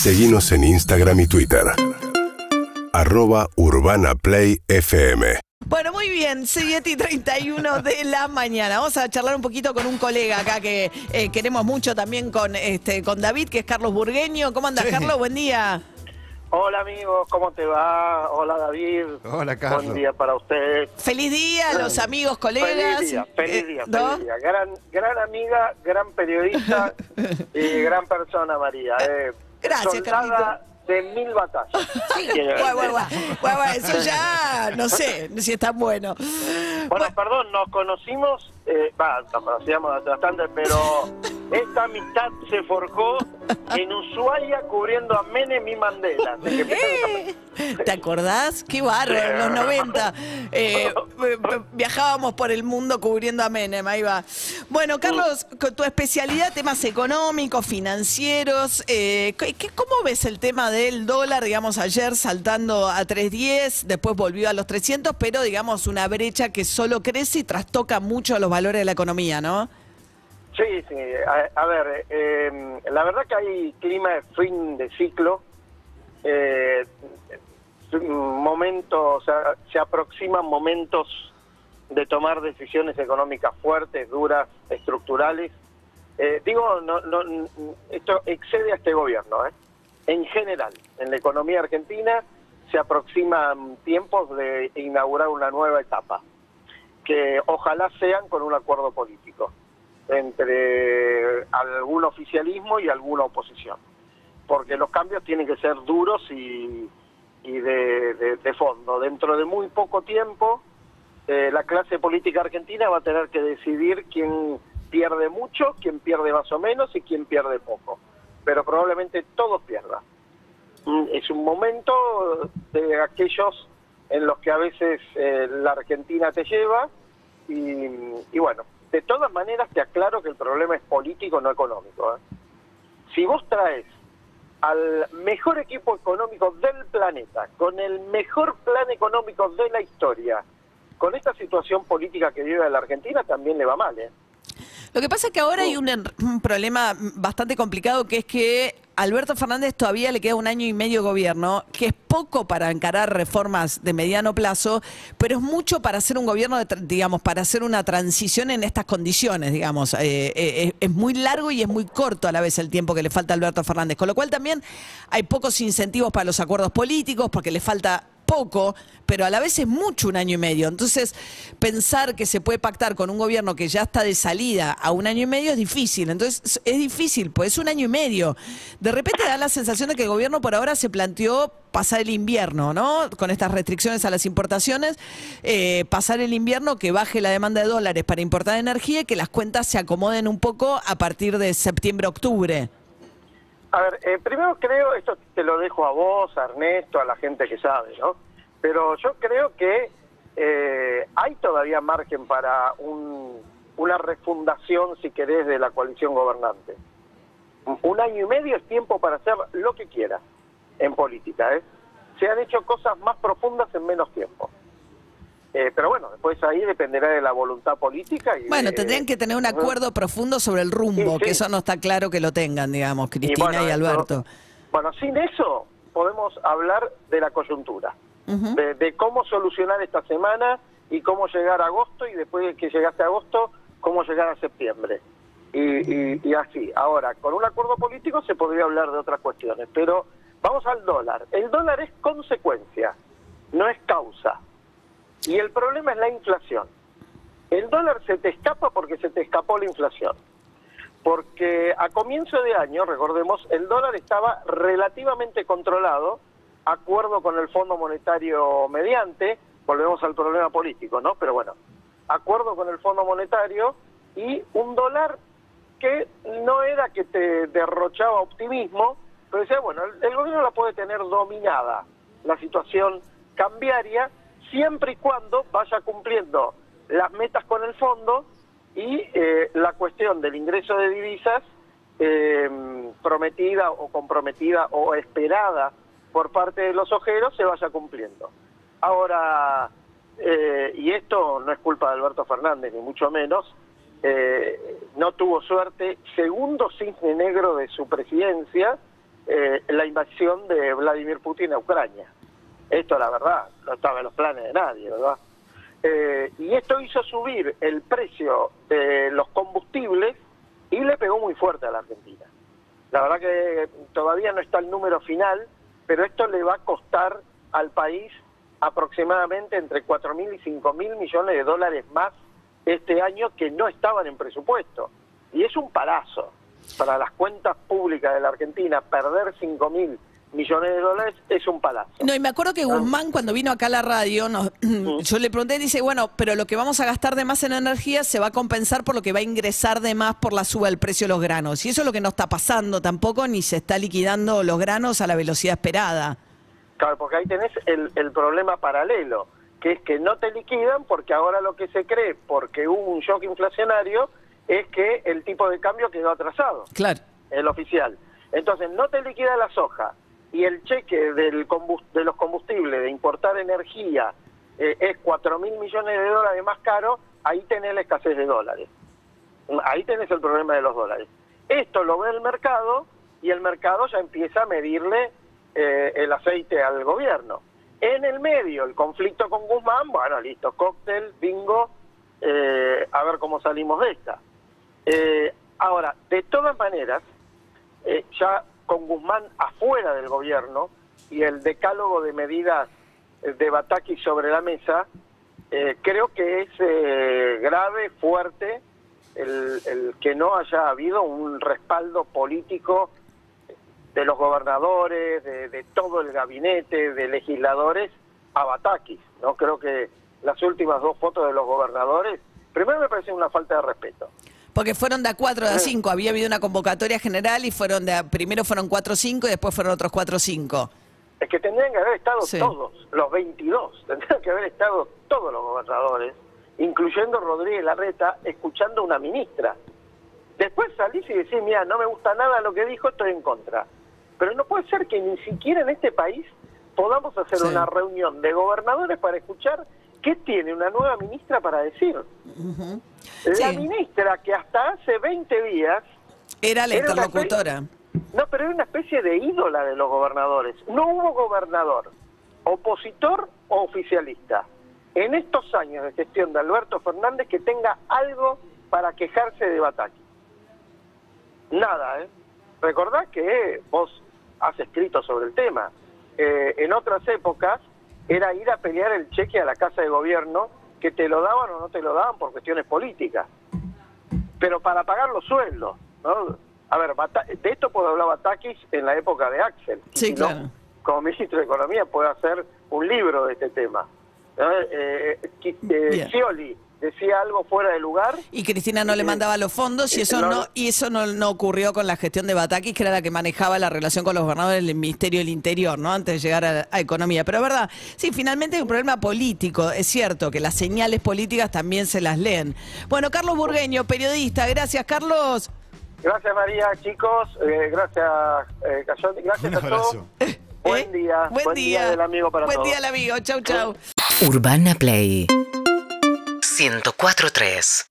Seguimos en Instagram y Twitter. Arroba Urbana Play FM. Bueno, muy bien, 7 y 31 de la mañana. Vamos a charlar un poquito con un colega acá que eh, queremos mucho también con, este, con David, que es Carlos Burgueño. ¿Cómo andas, Carlos? Buen día. Hola amigos, ¿cómo te va? Hola David. Hola Carlos. Buen día para usted. Feliz día, los amigos, colegas. Feliz día, feliz Eh, día, ¿no? feliz día. Gran, gran amiga, gran periodista y gran persona María. Eh, Gracias, soldada de mil batallas. Guau. decir. Guau, guau, eso ya no sé si es tan bueno. Bueno, perdón, nos conocimos, eh, va, nos conocíamos hace bastante, pero esta amistad se forjó en Ushuaia cubriendo a Menem y Mandela. Eh, ¿Te acordás? Qué bárbaro, en los 90. Eh, viajábamos por el mundo cubriendo a Menem, ahí va. Bueno, Carlos, con tu especialidad, temas económicos, financieros, eh, ¿qué- qué- ¿cómo ves el tema del dólar, digamos, ayer saltando a 3.10, después volvió a los 300, pero digamos una brecha que solo crece y trastoca mucho los valores de la economía, ¿no? Sí, sí. A, a ver, eh, la verdad que hay clima de fin de ciclo. Eh, momentos, o sea, se aproximan momentos de tomar decisiones económicas fuertes, duras, estructurales. Eh, digo, no, no, esto excede a este gobierno. ¿eh? En general, en la economía argentina se aproximan tiempos de inaugurar una nueva etapa, que ojalá sean con un acuerdo político entre algún oficialismo y alguna oposición, porque los cambios tienen que ser duros y, y de, de- fondo. Dentro de muy poco tiempo, eh, la clase política argentina va a tener que decidir quién pierde mucho, quién pierde más o menos y quién pierde poco, pero probablemente todos pierdan. Mm, Es un momento de aquellos en los que a veces eh, la Argentina te lleva y, y bueno, de todas maneras te aclaro que el problema es político, no económico. ¿eh? Si vos traes al mejor equipo económico del planeta, con el mejor plan económico de la historia, con esta situación política que vive la Argentina, también le va mal. ¿eh? Lo que pasa es que ahora hay un, er- un problema bastante complicado que es que Alberto Fernández todavía le queda un año y medio de gobierno, que es poco para encarar reformas de mediano plazo, pero es mucho para hacer un gobierno, de digamos, para hacer una transición en estas condiciones, digamos. Eh, eh, es muy largo y es muy corto a la vez el tiempo que le falta a Alberto Fernández, con lo cual también hay pocos incentivos para los acuerdos políticos porque le falta poco, pero a la vez es mucho un año y medio. Entonces, pensar que se puede pactar con un gobierno que ya está de salida a un año y medio es difícil. Entonces, es- difícil, pues es un año y medio. De repente da la sensación de que el gobierno por ahora se planteó pasar el invierno, ¿no? Con estas restricciones a las importaciones, eh, pasar el invierno, que baje la demanda de dólares para importar energía y que las cuentas se acomoden un poco a partir de septiembre-octubre. A ver, eh, primero creo, esto te lo dejo a vos, a Ernesto, a la gente que sabe, ¿no? Pero yo creo que eh, hay todavía margen para un- una refundación, si querés, de la coalición gobernante. Un año y medio es tiempo para hacer lo que quiera en política, ¿eh? Se han hecho cosas más profundas en menos tiempo. Eh, pero bueno, después ahí dependerá de la voluntad política. Y Bueno, de- tendrían que tener un acuerdo profundo sobre el rumbo, Sí, sí. que eso no está claro que lo tengan, digamos, Cristina y, bueno, Alberto. bueno, sin eso podemos hablar de la coyuntura, de cómo solucionar esta semana y cómo llegar a agosto y después de que llegaste a agosto, cómo llegar a septiembre. Y, y- y así. Ahora, con un acuerdo político se podría hablar de otras cuestiones, pero vamos al dólar. El dólar es consecuencia, no es causa. Y el problema es la inflación. El dólar se te escapa porque se te escapó la inflación porque a comienzo de año, recordemos, el dólar estaba relativamente controlado, acuerdo con el Fondo Monetario mediante, volvemos al problema político, ¿no? Pero bueno, acuerdo con el Fondo Monetario y un dólar que no era que te derrochaba optimismo, pero decía, bueno, el, gobierno la puede tener dominada, la situación cambiaria, siempre y cuando vaya cumpliendo las metas con el fondo y eh, la cuestión del ingreso de divisas eh, prometida o comprometida o esperada por parte de los ojeros se vaya cumpliendo. Ahora, eh, y esto no es culpa de Alberto Fernández, ni mucho menos, no tuvo suerte, segundo cisne negro de su presidencia, la invasión de Vladimir Putin a Ucrania. Esto, la verdad, no estaba en los planes de nadie, ¿verdad? Eh, y esto hizo subir el precio de los combustibles y le pegó muy fuerte a la Argentina. La verdad que todavía no está el número final, pero esto le va a costar al país aproximadamente entre 4 mil y 5 mil millones de dólares más este año que no estaban en presupuesto. Y es un palazo para las cuentas públicas de la Argentina, perder 5 mil millones de dólares es un palazo. No, y me acuerdo que Guzmán cuando vino acá a la radio, nos- yo le pregunté, dice, bueno, pero lo que vamos a gastar de más en energía se va a compensar por lo que va a ingresar de más por la suba del precio de los granos. Y eso es lo que no está pasando tampoco, ni se está liquidando los granos a la velocidad esperada. Claro, porque ahí tenés el, el problema paralelo, que es que no te liquidan porque ahora lo que se cree, porque hubo un shock inflacionario, es que el tipo de cambio quedó atrasado, Claro. el oficial. Entonces, no te liquida la soja y el cheque del de los combustibles, de importar energía, eh, es 4 mil millones de dólares más caro, ahí tenés la escasez de dólares. Ahí tenés el problema de los dólares. Esto lo ve el mercado y el mercado ya empieza a medirle eh, el aceite al gobierno. En el medio, el conflicto con Guzmán, bueno, listo, cóctel, bingo, eh, a ver cómo salimos de esta. Eh, ahora, de todas maneras, eh, ya con Guzmán afuera del gobierno y el decálogo de medidas de Bataki sobre la mesa, eh, creo que es eh, grave, fuerte, el, el que no haya habido un respaldo político de los gobernadores, de, de todo el gabinete, de legisladores a Batakis. ¿no? Creo que las últimas dos fotos de los gobernadores, primero me parece una falta de respeto. Porque fueron de a 4 de a 5. Había habido una convocatoria general y fueron de a- primero fueron 4 o 5 y después fueron otros 4 o 5. Es que tendrían que haber estado Sí. todos, los 22, tendrían que haber estado todos los gobernadores, incluyendo Rodríguez Larreta, escuchando a una ministra. Después salís y decís, mira, no me gusta nada lo que dijo, estoy en contra. Pero no puede ser que ni siquiera en este país podamos hacer Sí. una reunión de gobernadores para escuchar qué tiene una nueva ministra para decir. La Sí. ministra que hasta hace 20 días Era la Era interlocutora. no, pero era una especie de ídola de los gobernadores. No hubo gobernador, opositor o oficialista, en estos años de gestión de Alberto Fernández que tenga algo para quejarse de Bataki. Nada, ¿eh? Recordá que vos has escrito sobre el tema. Eh, en otras épocas era ir a pelear el cheque a la Casa de Gobierno que te lo daban o no te lo daban por cuestiones políticas pero para pagar los sueldos. ¿no? A ver, de esto puede hablar Batakis en la época de Axel. Sí, si no, claro. como ministro de Economía puede hacer un libro de este tema. Eh, eh, eh, Bien. Scioli decía algo fuera de lugar. Y Cristina no le Sí. mandaba los fondos y Eh, eso no, y eso no, no ocurrió con la gestión de Batakis, que era la que manejaba la relación con los gobernadores del Ministerio del Interior, ¿no? Antes de llegar a, a Economía. Pero es verdad, sí, finalmente hay un problema político. Es cierto que las señales políticas también se las leen. Bueno, Carlos Burgueño, periodista. Gracias, Carlos. Gracias María, chicos. eh, gracias eh, Cayote. Gracias Un a todos. Buen ¿Eh? día. Buen, día. del amigo para Buen todos. día el amigo. Chau, chau. Urbana Play 104.3